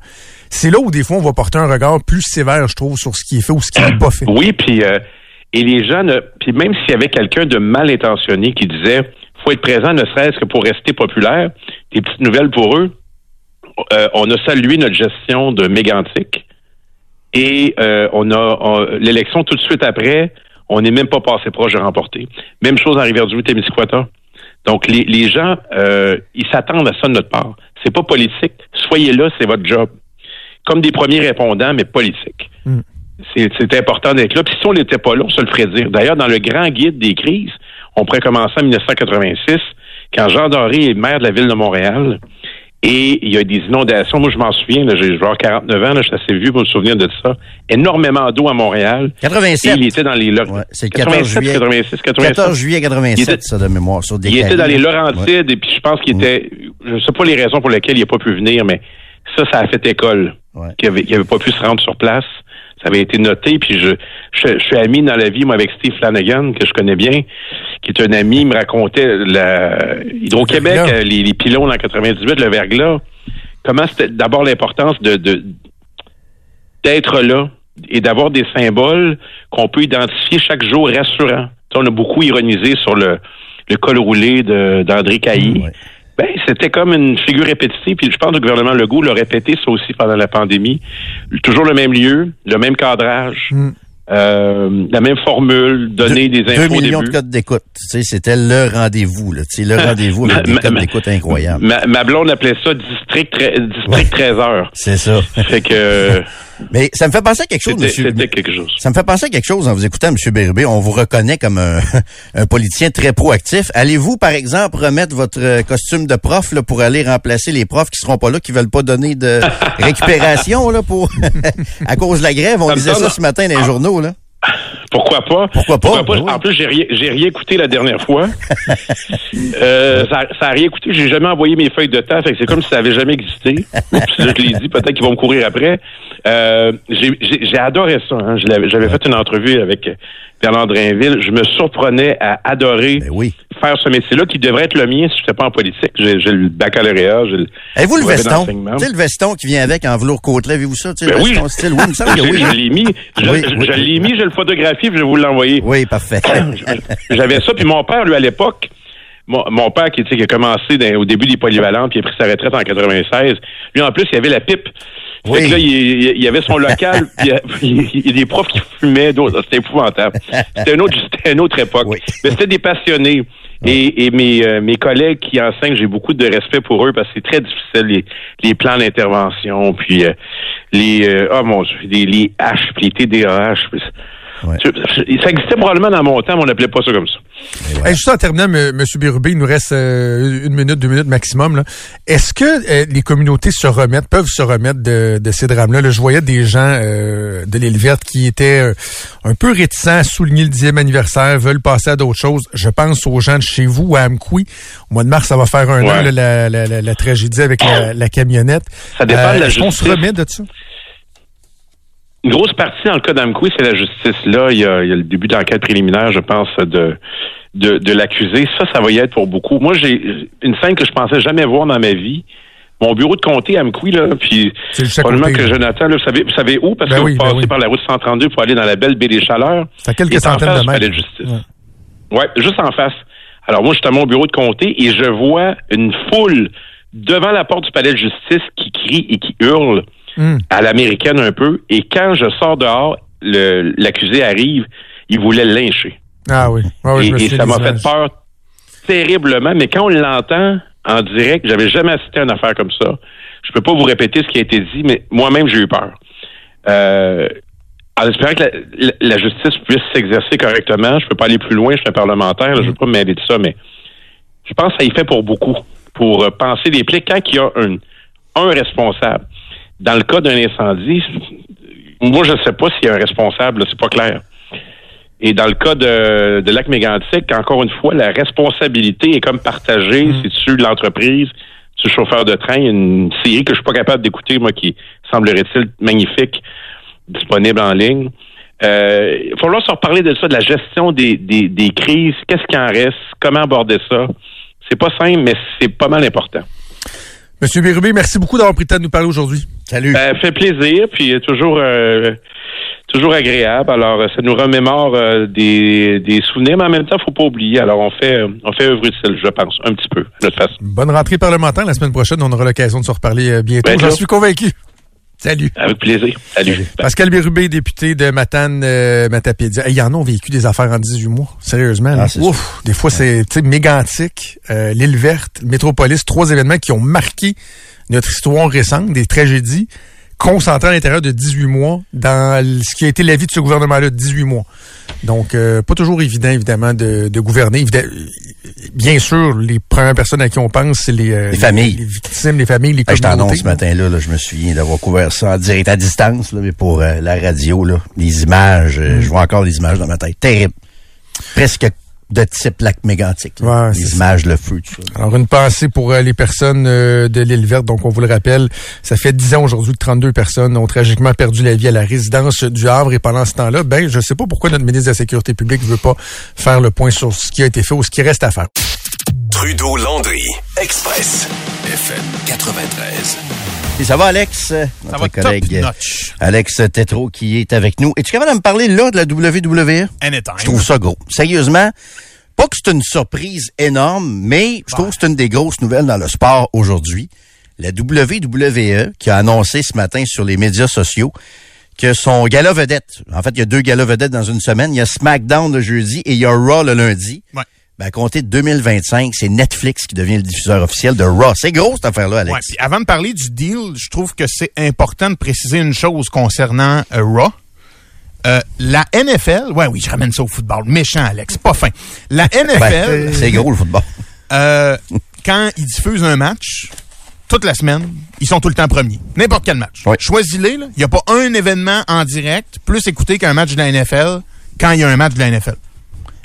C'est là où des fois on va porter un regard plus sévère, je trouve, sur ce qui est fait ou ce qui n'est pas fait. Oui, puis euh, et les gens, puis même s'il y avait quelqu'un de mal intentionné qui disait faut être présent, ne serait-ce que pour rester populaire, des petites nouvelles pour eux. Euh, on a salué notre gestion de Mégantic et euh, on a l'élection tout de suite après on n'est même pas passé proche de remporter. Même chose en Rivière-du-Loup, Donc, les, les gens, euh, ils s'attendent à ça de notre part. C'est pas politique. Soyez là, c'est votre job. Comme des premiers répondants, mais politique. Hmm. C'est important d'être là. Puis si on n'était pas là, on se le ferait dire. D'ailleurs, dans le grand guide des crises, on pourrait commencer en 1986, quand Jean Doré est maire de la ville de Montréal. Et il y a des inondations. Moi, je m'en souviens, j'ai genre 49 ans, là, je suis assez vieux pour me souvenir de ça. Énormément d'eau à Montréal. 87. Et il était dans les ouais, c'est 14 juillet. 86, 14 juillet 87, ça de mémoire, sur des Il était dans les Laurentides, et puis je pense qu'il était, je sais pas les raisons pour lesquelles il n'a pas pu venir, mais ça, ça a fait école. Ouais. Qu'il n'avait avait pas pu se rendre sur place. Ça avait été noté, puis je, je, suis ami dans la vie, moi, avec Steve Flanagan, que je connais bien, qui est un ami, il me racontait la Hydro-Québec, les, les, pylônes en 98, le verglas. Comment c'était d'abord l'importance de, d'être là et d'avoir des symboles qu'on peut identifier chaque jour rassurants. on a beaucoup ironisé sur le, le col roulé d'André Cailly. Ben, c'était comme une figure répétitive. Puis je pense que le gouvernement Legault l'a répété ça aussi pendant la pandémie. Toujours le même lieu, le même cadrage. Hmm. Euh, la même formule, donner des infos. 2 millions de codes d'écoute. Tu sais, c'était le rendez-vous, là. Tu sais, le <laughs> rendez-vous avec des codes d'écoute incroyables. Ma, blonde appelait ça district, district 13 heures. C'est ça. Fait que. <laughs> Mais ça me fait penser à quelque chose, monsieur. C'était quelque chose. Ça me fait penser à quelque chose en vous écoutant, monsieur Bérubé. On vous reconnaît comme un, <laughs> un politicien très proactif. Allez-vous, par exemple, remettre votre euh, costume de prof là, pour aller remplacer les profs qui seront pas là, qui veulent pas donner de <laughs> récupération là pour <laughs> à cause de la grève? On disait ça ce matin dans les journaux, là. Pourquoi pas? Pourquoi pas? Ben en plus, j'ai rien, j'ai rien écouté la dernière fois. <laughs> euh, ça, ça a rien écouté. J'ai jamais envoyé mes feuilles de temps. Fait que c'est comme si ça avait jamais existé. je l'ai dit, peut-être qu'ils vont me courir après. Euh, j'ai, adoré ça. Hein. J'avais fait une entrevue avec Bernard Drainville. Je me surprenais à adorer ben faire ce métier-là qui devrait être le mien si je n'étais pas en politique. J'ai, le baccalauréat. J'ai le, Avez-vous le veston? Tu sais, le veston qui vient avec en velours côtelet, avez-vous ça? Ben le veston style, oui, me que oui. Je, l'ai mis. Je, je l'ai mis, je le photographie, puis je vais vous l'envoyer. Oui, parfait. <clears throat> J'avais ça, puis mon père, lui, à l'époque, mon, mon père qui, qui a commencé dans- au début des polyvalents, puis a pris sa retraite en 96. Lui, en plus, il avait la pipe. Fait Oui. que là, il, y avait son local, <laughs> il y a, des profs qui fumaient, d'autres. C'était épouvantable. C'était une autre, c'était une autre époque. Oui. Mais c'était des passionnés. Et, et mes, euh, mes collègues qui enseignent, j'ai beaucoup de respect pour eux parce que c'est très difficile, les, les plans d'intervention, puis euh, les, euh, oh mon Dieu, les, les H, puis les TDAH. puis- Ouais. Ça existait probablement dans mon temps, mais on n'appelait pas ça comme ça. Ouais. Hey, juste en terminant, M. Monsieur Bérubé, il nous reste euh, une minute, deux minutes maximum. Est-ce que euh, les communautés se remettent, peuvent se remettre de, de ces drames-là? Là, je voyais des gens euh, de l'île verte qui étaient euh, un peu réticents à souligner le dixième anniversaire, veulent passer à d'autres choses. Je pense aux gens de chez vous, à Amkoui. Au mois de mars, ça va faire un Ouais. an, là, la, la, la, la tragédie avec la, la camionnette. Ça dépend de la Est-ce qu'on se remet de ça? Une grosse partie dans le cas d'Amkoui, c'est la justice. Là, il y, a, il y a le début d'enquête préliminaire, je pense, de de, de l'accusé. Ça, ça va y être pour beaucoup. Moi, j'ai une scène que je pensais jamais voir dans ma vie. Mon bureau de comté à Amkoui, là, puis probablement que. Jonathan, là, vous savez, vous savez où? Parce Ben que oui, vous ben passez oui. par la route 132 pour aller dans la belle baie des Chaleurs. C'est à quelques centaines face de mètres. justice. Ouais. Ouais, juste en face. Alors moi, je suis à mon bureau de comté et je vois une foule devant la porte du palais de justice qui crie et qui hurle Hum. à l'américaine un peu. Et quand je sors dehors, l'accusé arrive, il voulait le lyncher. Ah oui. Ah oui, je me et, et ça des m'a fait peur terriblement. Mais quand on l'entend en direct, j'avais jamais assisté à une affaire comme ça. Je peux pas vous répéter ce qui a été dit, mais moi-même, j'ai eu peur. Euh, en espérant que la, la- la justice puisse s'exercer correctement, je peux pas aller plus loin, je suis un parlementaire, là, je veux pas m'aider de ça, mais je pense que ça y fait pour beaucoup, pour euh, penser les plaies quand il y a un, un responsable. Dans le cas d'un incendie, moi, je ne sais pas s'il y a un responsable, c'est pas clair. Et dans le cas de, de Lac Mégantic, encore une fois, la responsabilité est comme partagée. C'est-tu l'entreprise, c'est le chauffeur de train, une série que je suis pas capable d'écouter, moi, qui semblerait-il magnifique, disponible en ligne. Euh, il va falloir se reparler de ça, de la gestion des, des, des crises, qu'est-ce qui en reste, comment aborder ça? C'est pas simple, mais c'est pas mal important. Monsieur Bérubé, merci beaucoup d'avoir pris le temps de nous parler aujourd'hui. Salut. Ça fait plaisir, puis toujours euh, toujours agréable. Alors, euh, ça nous remémore euh, des, des souvenirs, mais en même temps, faut pas oublier. Alors, on fait on fait œuvre utile, je pense, un petit peu, à notre façon. Bonne rentrée parlementaire. La semaine prochaine, on aura l'occasion de se reparler euh, bientôt. Ben, J'en suis convaincu. Salut. Avec plaisir. Salut. Pascal Bérubé, député de Matane, euh, Matapédia. Hey, Il y en a ont vécu des affaires en 18 mois. Sérieusement. là. Ah, Ouf. Des fois, c'est mégantique. Euh, L'île verte, Métropolis, trois événements qui ont marqué notre histoire récente, des tragédies concentrées à l'intérieur de 18 mois dans ce qui a été la vie de ce gouvernement-là, 18 mois. Donc, euh, pas toujours évident, évidemment, de, de gouverner. Bien sûr, les premières personnes à qui on pense, c'est les, euh, Les familles. les victimes, les familles, les Hey, je communautés. t'annonce ce matin-là, là, je me souviens d'avoir couvert ça en direct à distance, là, mais pour euh, la radio, là, les images, Mm. euh, je vois encore les images dans ma tête. Terrible. Presque de type lac mégantique. là. Ouais, c'est les ça. images, le feu, tout ça. Alors, une pensée pour euh, les personnes euh, de l'île verte. Donc, on vous le rappelle, ça fait 10 ans aujourd'hui que 32 personnes ont tragiquement perdu la vie à la résidence du Havre. Et pendant ce temps-là, ben, je sais pas pourquoi notre ministre de la Sécurité publique veut pas faire le point sur ce qui a été fait ou ce qui reste à faire. Trudeau Landry, Express, FM 93. Et ça va, Alex? Ça Notre top collègue notch. Alex Tétro qui est avec nous. Es-tu capable de me parler là de la WWE? Anytime. Je trouve ça gros. Sérieusement, pas que c'est une surprise énorme, mais je trouve que c'est une des grosses nouvelles dans le sport aujourd'hui. La WWE qui a annoncé ce matin sur les médias sociaux que son gala vedette, en fait, il y a deux galas vedettes dans une semaine. Il y a SmackDown le jeudi et il y a Raw le lundi. Ouais. Ben, à compter de 2025, c'est Netflix qui devient le diffuseur officiel de Raw. C'est gros, cette affaire-là, Alex. Ouais, puis avant de parler du deal, je trouve que c'est important de préciser une chose concernant euh, Raw. Euh, la NFL, ouais, oui, je ramène ça au football. Méchant, Alex, pas fin. La NFL, <laughs> Ben, <laughs> c'est gros, le football. euh, quand ils diffusent un match, toute la semaine, ils sont tout le temps premiers. N'importe quel match. Choisis-les. Il n'y a pas un événement en direct plus écouté qu'un match de la NFL quand il y a un match de la NFL.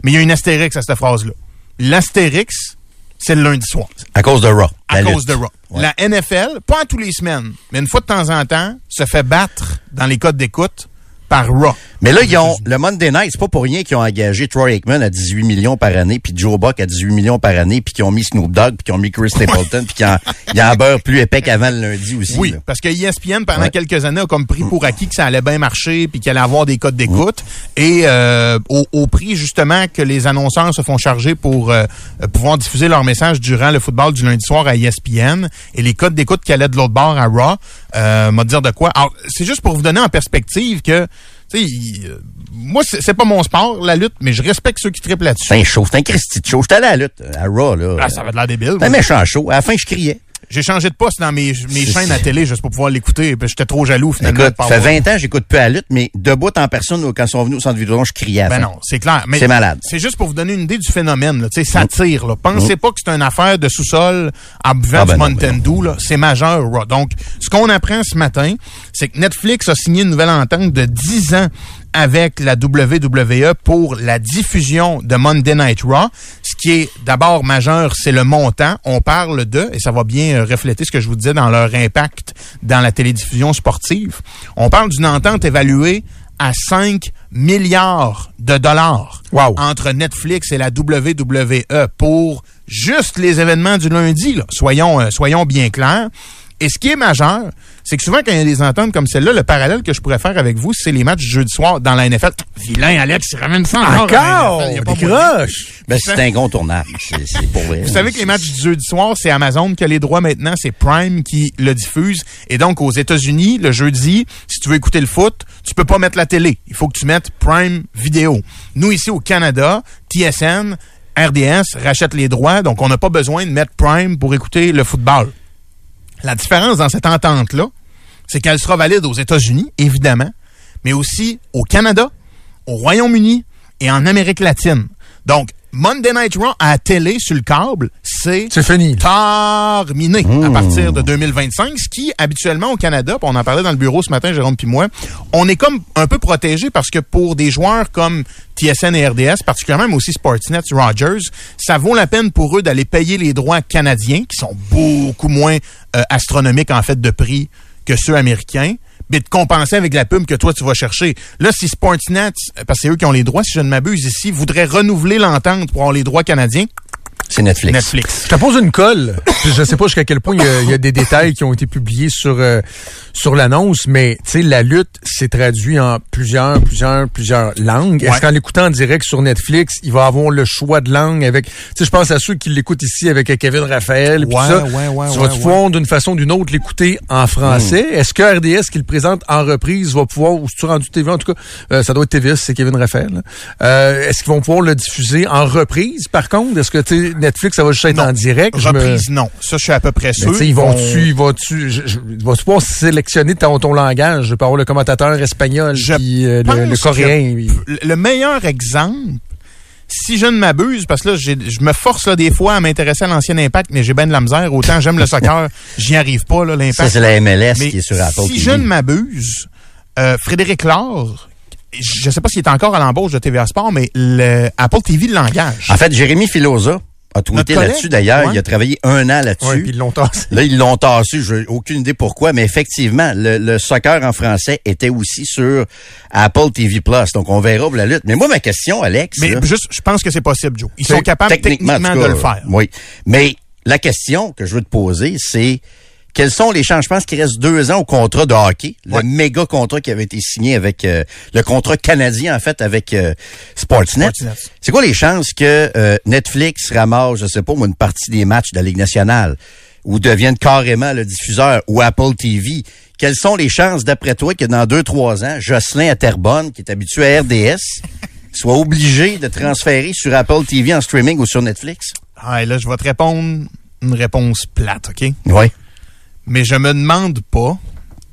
Mais il y a une astérix à cette phrase-là. L'astérix, c'est le lundi soir. À cause de Raw. À cause lutte. de Raw. Ouais. La NFL, pas à tous les semaines, mais une fois de temps en temps, se fait battre dans les codes d'écoute par Raw. Mais là, ils ont le Monday Night, c'est pas pour rien qu'ils ont engagé Troy Aikman à 18 millions par année, puis Joe Buck à 18 millions par année, puis qu'ils ont mis Snoop Dogg, puis qu'ils ont mis Chris Stapleton, puis qu'il y a, il y un beurre plus épais qu'avant le lundi aussi. Oui, là. parce que ESPN, pendant Ouais. quelques années, a comme pris pour acquis que ça allait bien marcher puis qu'il allait avoir des codes d'écoute. Et euh, au, au prix, justement, que les annonceurs se font charger pour euh, pouvoir diffuser leur message durant le football du lundi soir à ESPN et les codes d'écoute qui allaient de l'autre bord à Raw, euh, m'a dire de quoi? Alors, c'est juste pour vous donner en perspective que, il- euh, moi, c'est pas mon sport, la lutte, mais je respecte ceux qui triplent là-dessus. C'est un show, c'est un Christy de show. J'étais allé à la lutte, à Raw, là. Ah, ça avait de l'air débile. C'est un méchant show. À la fin, je criais. J'ai changé de poste dans mes, mes chaînes à télé juste pour pouvoir l'écouter. J'étais trop jaloux, finalement. Écoute, ça fait avoir- 20 ans, j'écoute peu à lutte, mais debout en personne, quand ils sont venus au centre Vidéotron, je criais à Ben fin. non, c'est clair. C'est malade. C'est juste pour vous donner une idée du phénomène. Là. Tu sais, Ça tire. Là. Pensez pas que c'est une affaire de sous-sol en buvant Ah du ben non, Mountain Dew. là. C'est majeur. Raw. Donc, ce qu'on apprend ce matin, c'est que Netflix a signé une nouvelle entente de 10 ans avec la WWE pour la diffusion de Monday Night Raw. Ce qui est d'abord majeur, c'est le montant. On parle de, et ça va bien euh, refléter ce que je vous disais dans leur impact dans la télédiffusion sportive, on parle d'une entente évaluée à 5 milliards de dollars Wow. entre Netflix et la WWE pour juste les événements du lundi. là. Soyons, euh, soyons bien clairs. Et ce qui est majeur, c'est que souvent, quand il y a des ententes comme celle-là, le parallèle que je pourrais faire avec vous, c'est les matchs du jeudi soir dans la NFL. Vilain, Alex, il ramène ça encore. Encore! Ben, c'est incontournable. C'est pour vrai. Vous savez que les matchs du jeudi soir, c'est Amazon qui a les droits maintenant, c'est Prime qui le diffuse. Et donc, aux États-Unis, le jeudi, si tu veux écouter le foot, tu peux pas mettre la télé. Il faut que tu mettes Prime Vidéo. Nous, ici au Canada, TSN, RDS rachètent les droits, donc on n'a pas besoin de mettre Prime pour écouter le football. La différence dans cette entente-là, c'est qu'elle sera valide aux États-Unis, évidemment, mais aussi au Canada, au Royaume-Uni et en Amérique latine. Donc, Monday Night Raw à la télé sur le câble, c'est fini. terminé à partir de 2025, ce qui, habituellement, au Canada, on en parlait dans le bureau ce matin, Jérôme puis moi, on est comme un peu protégé parce que pour des joueurs comme TSN et RDS, particulièrement mais aussi Sportsnet, Rogers, ça vaut la peine pour eux d'aller payer les droits canadiens, qui sont beaucoup moins euh, astronomiques en fait de prix que ceux américains, mais de compenser avec la pub que toi tu vas chercher. Là, si Sportsnet, parce que c'est eux qui ont les droits, si je ne m'abuse ici, voudrait renouveler l'entente pour avoir les droits canadiens, C'est Netflix. Netflix. Je te pose une colle. Je sais pas jusqu'à quel point il y, a, il y a des détails qui ont été publiés sur euh, sur l'annonce, mais tu sais, la lutte s'est traduit en plusieurs, plusieurs, plusieurs langues. Est-ce qu'en l'écoutant en direct sur Netflix, il va avoir le choix de langue avec. Tu sais, je pense à ceux qui l'écoutent ici avec Kevin Raphaël. Ouais, ça. ouais, ouais, tu ouais, vas-tu ouais. pouvoir d'une façon ou d'une autre l'écouter en français Est-ce que RDS qui le présente en reprise va pouvoir, ou si tu rendu TV en tout cas, euh, ça doit être TVS, c'est Kevin Raphaël. Euh, Est-ce qu'ils vont pouvoir le diffuser en reprise? Par contre, est-ce que tu sais, Netflix ça va juste être Non. en direct Je me- Reprise, non. Ça, je suis à peu près sûr. ils vont-tu, ils vont-tu, vas-tu pouvoir sélectionner ton, ton langage? Je peux avoir le commentateur espagnol, Je puis euh, le, coréen. puis- Le- Le meilleur exemple, si je ne m'abuse, parce que là, j'ai- je me force là, des fois à m'intéresser à l'ancien Impact, mais j'ai bien de la misère. Autant j'aime le soccer, <laughs> j'y arrive pas, là, Ça, l'Impact. c'est la MLS Mais qui est sur Apple si TV. je ne m'abuse, euh, Frédéric Laure, je sais pas s'il est encore à l'embauche de TVA Sport, mais le Apple TV le langage. En fait, Jérémy Filosa a tweeté là-dessus d'ailleurs. ouais. Il a travaillé un an là-dessus. Ouais, puis ils l'ont tassé. Là, ils l'ont tassé. J'ai aucune idée pourquoi, mais effectivement, le, le soccer en français était aussi sur Apple TV Plus. Donc, on verra pour la lutte. Mais moi, ma question, Alex, mais là, juste, je pense que c'est possible, Joe. Ils sont capables techniquement, de le faire. Oui. Mais la question que je veux te poser, c'est quels sont les pense qu'il reste deux ans au contrat de hockey, Ouais. le méga contrat qui avait été signé avec euh, le contrat canadien, en fait, avec euh, Sportsnet. Sportsnet. C'est quoi les chances que euh, Netflix ramasse, je sais pas, une partie des matchs de la Ligue nationale ou devienne carrément le diffuseur ou Apple TV? Quelles sont les chances, d'après toi, que dans deux, trois ans, Jocelyn à Terrebonne, qui est habitué à RDS, <laughs> soit obligé de transférer sur Apple TV en streaming ou sur Netflix? Ah, et là, je vais te répondre une réponse plate, OK? Oui. Mais je me demande pas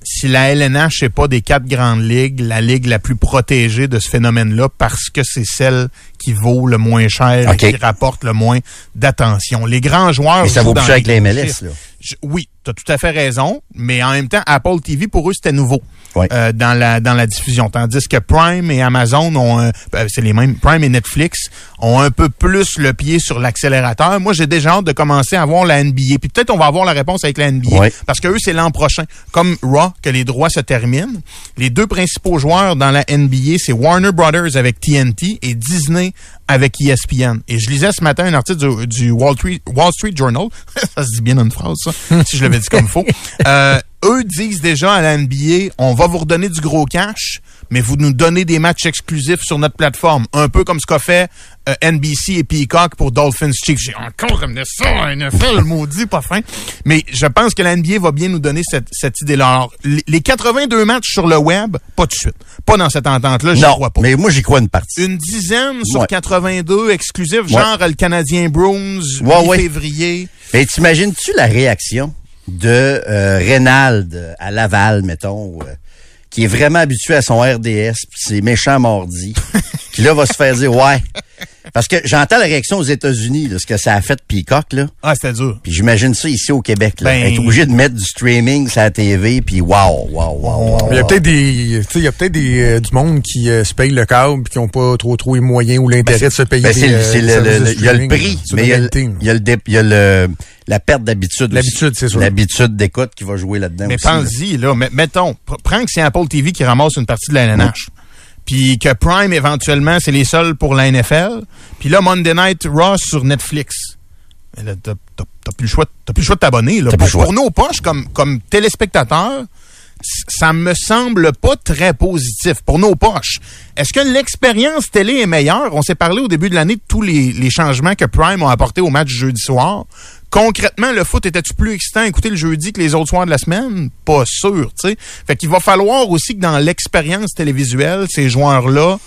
si la LNH n'est pas des quatre grandes ligues, la ligue la plus protégée de ce phénomène-là, parce que c'est celle qui vaut le moins cher et qui rapporte le moins d'attention. Les grands joueurs. Mais ça vaut plus cher avec les MLS, là. Je- oui, tu as tout à fait raison, mais en même temps, Apple TV, pour eux, c'était nouveau Ouais. euh, dans, la, dans la diffusion. Tandis que Prime et Amazon ont, ben, c'est les mêmes, Prime et Netflix ont un peu plus le pied sur l'accélérateur. Moi, j'ai déjà hâte de commencer à voir la NBA. Puis peut-être on va avoir la réponse avec la NBA. Ouais. Parce que eux, c'est l'an prochain. Comme Raw, que les droits se terminent. Les deux principaux joueurs dans la NBA, c'est Warner Brothers avec TNT et Disney avec ESPN. Et je lisais ce matin un article du, du Wall, Street, Wall Street Journal. <laughs> ça se dit bien une phrase, ça, <laughs> si je l'avais dit comme faux. <laughs> Euh, eux disent déjà à la NBA, on va vous redonner du gros cash, mais vous nous donnez des matchs exclusifs sur notre plateforme. Un peu comme ce qu'a fait euh, NBC et Peacock pour Dolphins Chiefs. J'ai encore ramené ça à NFL, <laughs> maudit, pas fin. Mais je pense que la NBA va bien nous donner cette, cette idée-là. Alors, les les 82 matchs sur le web, pas tout de suite. Pas dans cette entente-là, je Non, crois pas. mais moi, j'y crois une partie. Une dizaine sur Ouais. 82 exclusifs, genre le Canadien Bruins, Ouais, mi-février. Mais t'imagines-tu la réaction? De euh, Reynald à Laval, mettons, euh, qui est vraiment habitué à son RDS, pis ses méchants mordis, <laughs> qui là va se faire dire ouais. Parce que j'entends la réaction aux États-Unis, là, ce que ça a fait Peacock, là. Ah, c'était dur. Puis j'imagine ça ici au Québec, là. Ben- Être obligé de mettre du streaming sur la TV, puis wow, wow, wow, wow. Il y a peut-être des, tu sais, il y a peut-être des euh, du monde qui euh, se paye le câble puis qui ont pas trop trop les moyens ou l'intérêt de se payer. Ben, c'est le- euh, le, il y a le prix, mais il y a, le, dé- il y a le, la perte d'habitude aussi. L'habitude, c'est sûr. L'habitude d'écoute qui va jouer là-dedans Mais là. pense-y, là, met- mettons, pr- prends que c'est Apple TV qui ramasse une partie de la LNH. Puis que Prime, éventuellement, c'est les seuls pour la NFL. Puis là, Monday Night Raw sur Netflix. T'as plus le choix, t'as plus le choix de t'abonner. Pour, nos poches, comme, comme téléspectateurs, ça me semble pas très positif pour nos poches. Est-ce que l'expérience télé est meilleure? On s'est parlé au début de l'année de tous les, les changements que Prime ont apportés au match jeudi soir. Concrètement, le foot était-tu plus excitant à écouter le jeudi que les autres soirs de la semaine? Pas sûr, tu sais. Fait qu'il va falloir aussi que dans l'expérience télévisuelle, ces joueurs-là,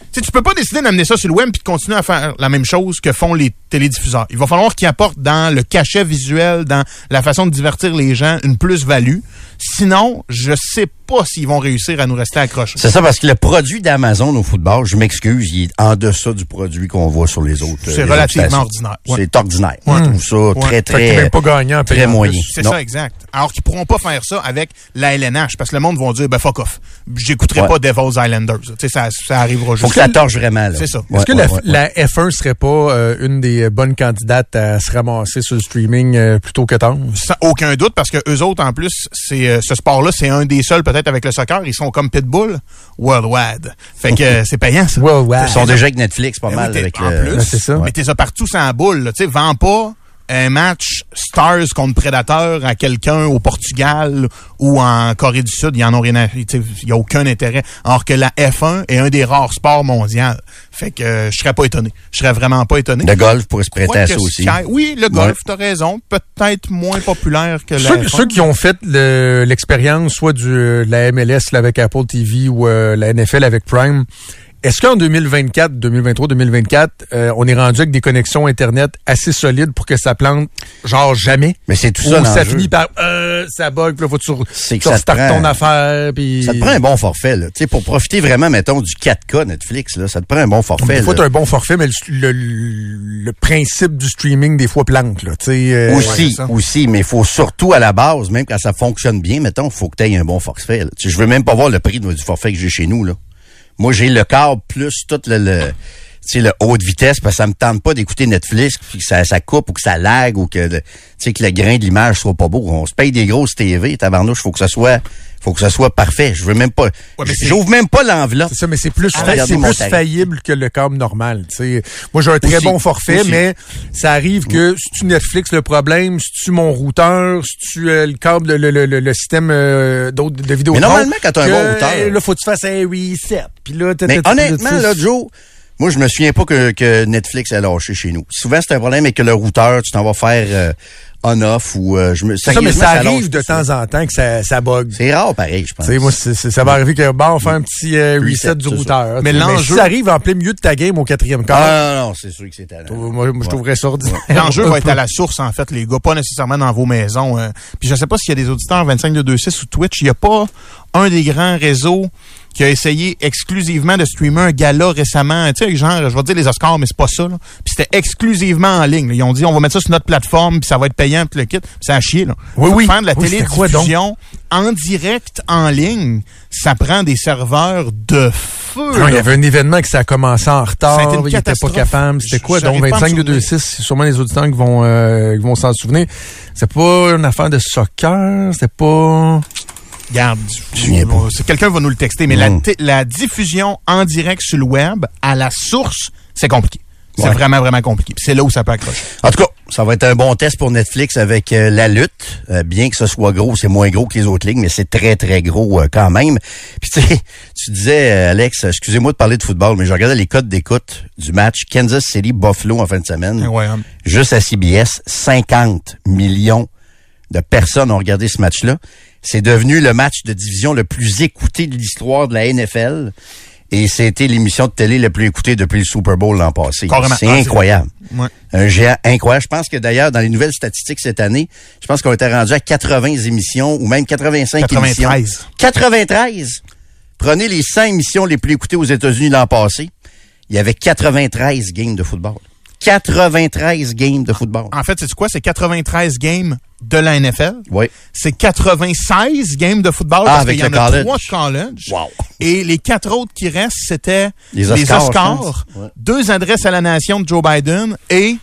tu sais, tu peux pas décider d'amener ça sur le web puis de continuer à faire la même chose que font les télédiffuseurs. Il va falloir qu'ils apportent dans le cachet visuel, dans la façon de divertir les gens, une plus-value. Sinon, je sais pas s'ils vont réussir à nous rester accrochés. C'est ça, parce que le produit d'Amazon au football, je m'excuse, il est en deçà du produit qu'on voit sur les autres. C'est euh, relativement ordinaire. Ouais. C'est ordinaire. Je trouve ça Ouais. très, très, même pas gagnant très moyen. C'est ça, exact. Alors qu'ils pourront pas faire ça avec la LNH, parce que le monde va dire, ben fuck off. J'écouterai Ouais. pas Devil's Islanders. Tu sais, ça, ça arrivera Faut juste. que ça torche vraiment, là. C'est ça. Ouais, Est-ce que ouais, la, ouais, la F1 serait pas euh, une des bonnes candidates à se ramasser sur le streaming euh, plutôt que tard? Sans aucun doute, parce que eux autres, en plus, c'est euh, ce sport-là, c'est un des seuls, peut-être avec le soccer, ils sont comme Pitbull, worldwide. Fait que euh, c'est payant, ça. Ouais. Ils sont déjà avec Netflix pas Ben mal oui, avec en le... plus, Ben, c'est ça. mais t'es ça partout sans boule. là. Tu sais, vends pas un match Stars contre Predator à quelqu'un au Portugal ou en Corée du Sud. Ils en ont rien à... tu Il y a aucun intérêt. Alors que la F1 est un des rares sports mondiaux. Fait que euh, je serais pas étonné. Je serais vraiment pas étonné. Le golf pourrait se prêter à ça aussi. Sky- oui, le golf, Ouais. t'as raison. Peut-être moins populaire que la Ceux, F1. ceux qui ont fait le- l'expérience soit du, de la MLS là, avec Apple TV ou euh, la NFL avec Prime, est-ce qu'en 2024, 2023, 2024, euh, on est rendu avec des connexions Internet assez solides pour que ça plante genre jamais? Mais c'est tout Ou ça finit par euh, ça bug, puis là faut que tu, C'est que tu ça te restartes prend- ton affaire puis Ça te prend un bon forfait, là. Tu sais, pour profiter vraiment, mettons, du 4K Netflix, là, ça te prend un bon forfait. Des fois, t'as un bon forfait, mais le, le- le principe du streaming, des fois, plante. Là, tu sais, euh, aussi, ça. aussi, mais il faut surtout à la base, même quand ça fonctionne bien, mettons, il faut que tu aies un bon forfait. là. Je veux même pas voir le prix du forfait que j'ai chez nous. là. Moi, j'ai le câble plus tout le, le, tu le haute vitesse, parce que ça me tente pas d'écouter Netflix, puis que ça, ça coupe ou que ça lag ou que, tu sais, que le grain de l'image soit pas beau. On se paye des grosses TV, tabarnouche, faut que ça soit, faut que ça soit parfait. Je veux même pas, j'ouvre même pas l'enveloppe. C'est ça, mais c'est plus, c'est plus faillible que le câble normal. Moi, j'ai un très Aussi, bon forfait, aussi. mais ça arrive que si tu Netflix le problème, si tu mon routeur, si tu euh, le câble, le, le, le, le système euh, d'autres de vidéo. Mais normalement, quand t'as un bon routeur- là, faut que tu fasses un reset. Puis là, Mais honnêtement, là, Joe, moi, je me souviens pas que, que Netflix a lâché chez nous. Souvent, c'est un problème avec que le routeur, tu t'en vas faire euh, on-off ou euh, je me. c'est ça, mais ça arrive de temps en temps que ça, ça bug. C'est rare, pareil, je pense. Tu sais, moi, c'est- c'est- ça va arriver que, bon, on fait un petit euh, Reset, du ça. routeur. Mais l'enjeu- si ça arrive en plein milieu de ta game au quatrième quart, Ah, non, non, c'est sûr que c'est talent. moi, moi, je trouverais ça ordinaire. <laughs> L'enjeu va être à <laughs> la source, en fait, les gars, pas nécessairement dans vos maisons. euh. Puis je sais pas s'il y a des auditeurs 25 de 26 ou Twitch. Il y a pas un des grands réseaux qui a essayé exclusivement de streamer un gala récemment, tu sais, genre, je vais dire les Oscars, mais c'est pas ça, là. Puis c'était exclusivement en ligne. là. Ils ont dit, on va mettre ça sur notre plateforme, puis ça va être payant, puis le kit. Puis ça a chier, là. Oui, oui. Faire de la Oui, télédiffusion en direct, en ligne, ça prend des serveurs de feu. Non, il y avait un événement qui ça a commencé en retard, il était pas capable. C'était quoi? Donc? Pas à me 25 de 2 6, c'est sûrement les auditeurs qui vont euh, qui vont s'en souvenir. C'est pas une affaire de soccer, c'était pas C'est- quelqu'un va nous le texter, mais la, Mm. la diffusion en direct sur le web, à la source, c'est compliqué. C'est Ouais. vraiment, vraiment compliqué. C'est là où ça peut accrocher. En tout cas, ça va être un bon test pour Netflix avec euh, la lutte. Euh, bien que ce soit gros, c'est moins gros que les autres ligues, mais c'est très, très gros euh, quand même. Puis tu sais, <laughs> tu disais, Alex, excusez-moi de parler de football, mais je regardais les codes d'écoute du match Kansas City-Buffalo en fin de semaine. Ouais, hein. Juste à CBS, 50 millions de personnes ont regardé ce match-là. C'est devenu le match de division le plus écouté de l'histoire de la NFL. Et c'était l'émission de télé la plus écoutée depuis le Super Bowl l'an passé. C'est Ah, c'est incroyable. Ouais. Un géant incroyable. Je pense que d'ailleurs, dans les nouvelles statistiques cette année, je pense qu'on était rendu à 80 émissions ou même 85 émissions. 93. 93! Prenez les 100 émissions les plus écoutées aux États-Unis l'an passé. Il y avait 93 games de football. 93 games de football. En fait, c'est quoi? C'est 93 games de la NFL. Oui. C'est 96 games de football Ah, parce avec qu'il y en le a college. trois de college. Wow. Et les quatre autres qui restent, c'était Les les Oscars. Ouais. deux adresses à la nation de Joe Biden et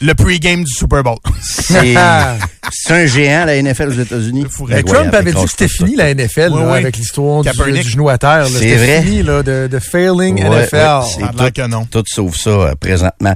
le pre-game du Super Bowl. C'est <laughs> c'est un géant, la NFL aux États-Unis. Trump avait dit que c'était tout fini ça. la NFL Oui, là, oui. avec l'histoire du, du genou à terre. là. C'est C'était vrai. fini là, de, de failing Ouais, NFL. ouais, non. Tout sauf ça euh, présentement.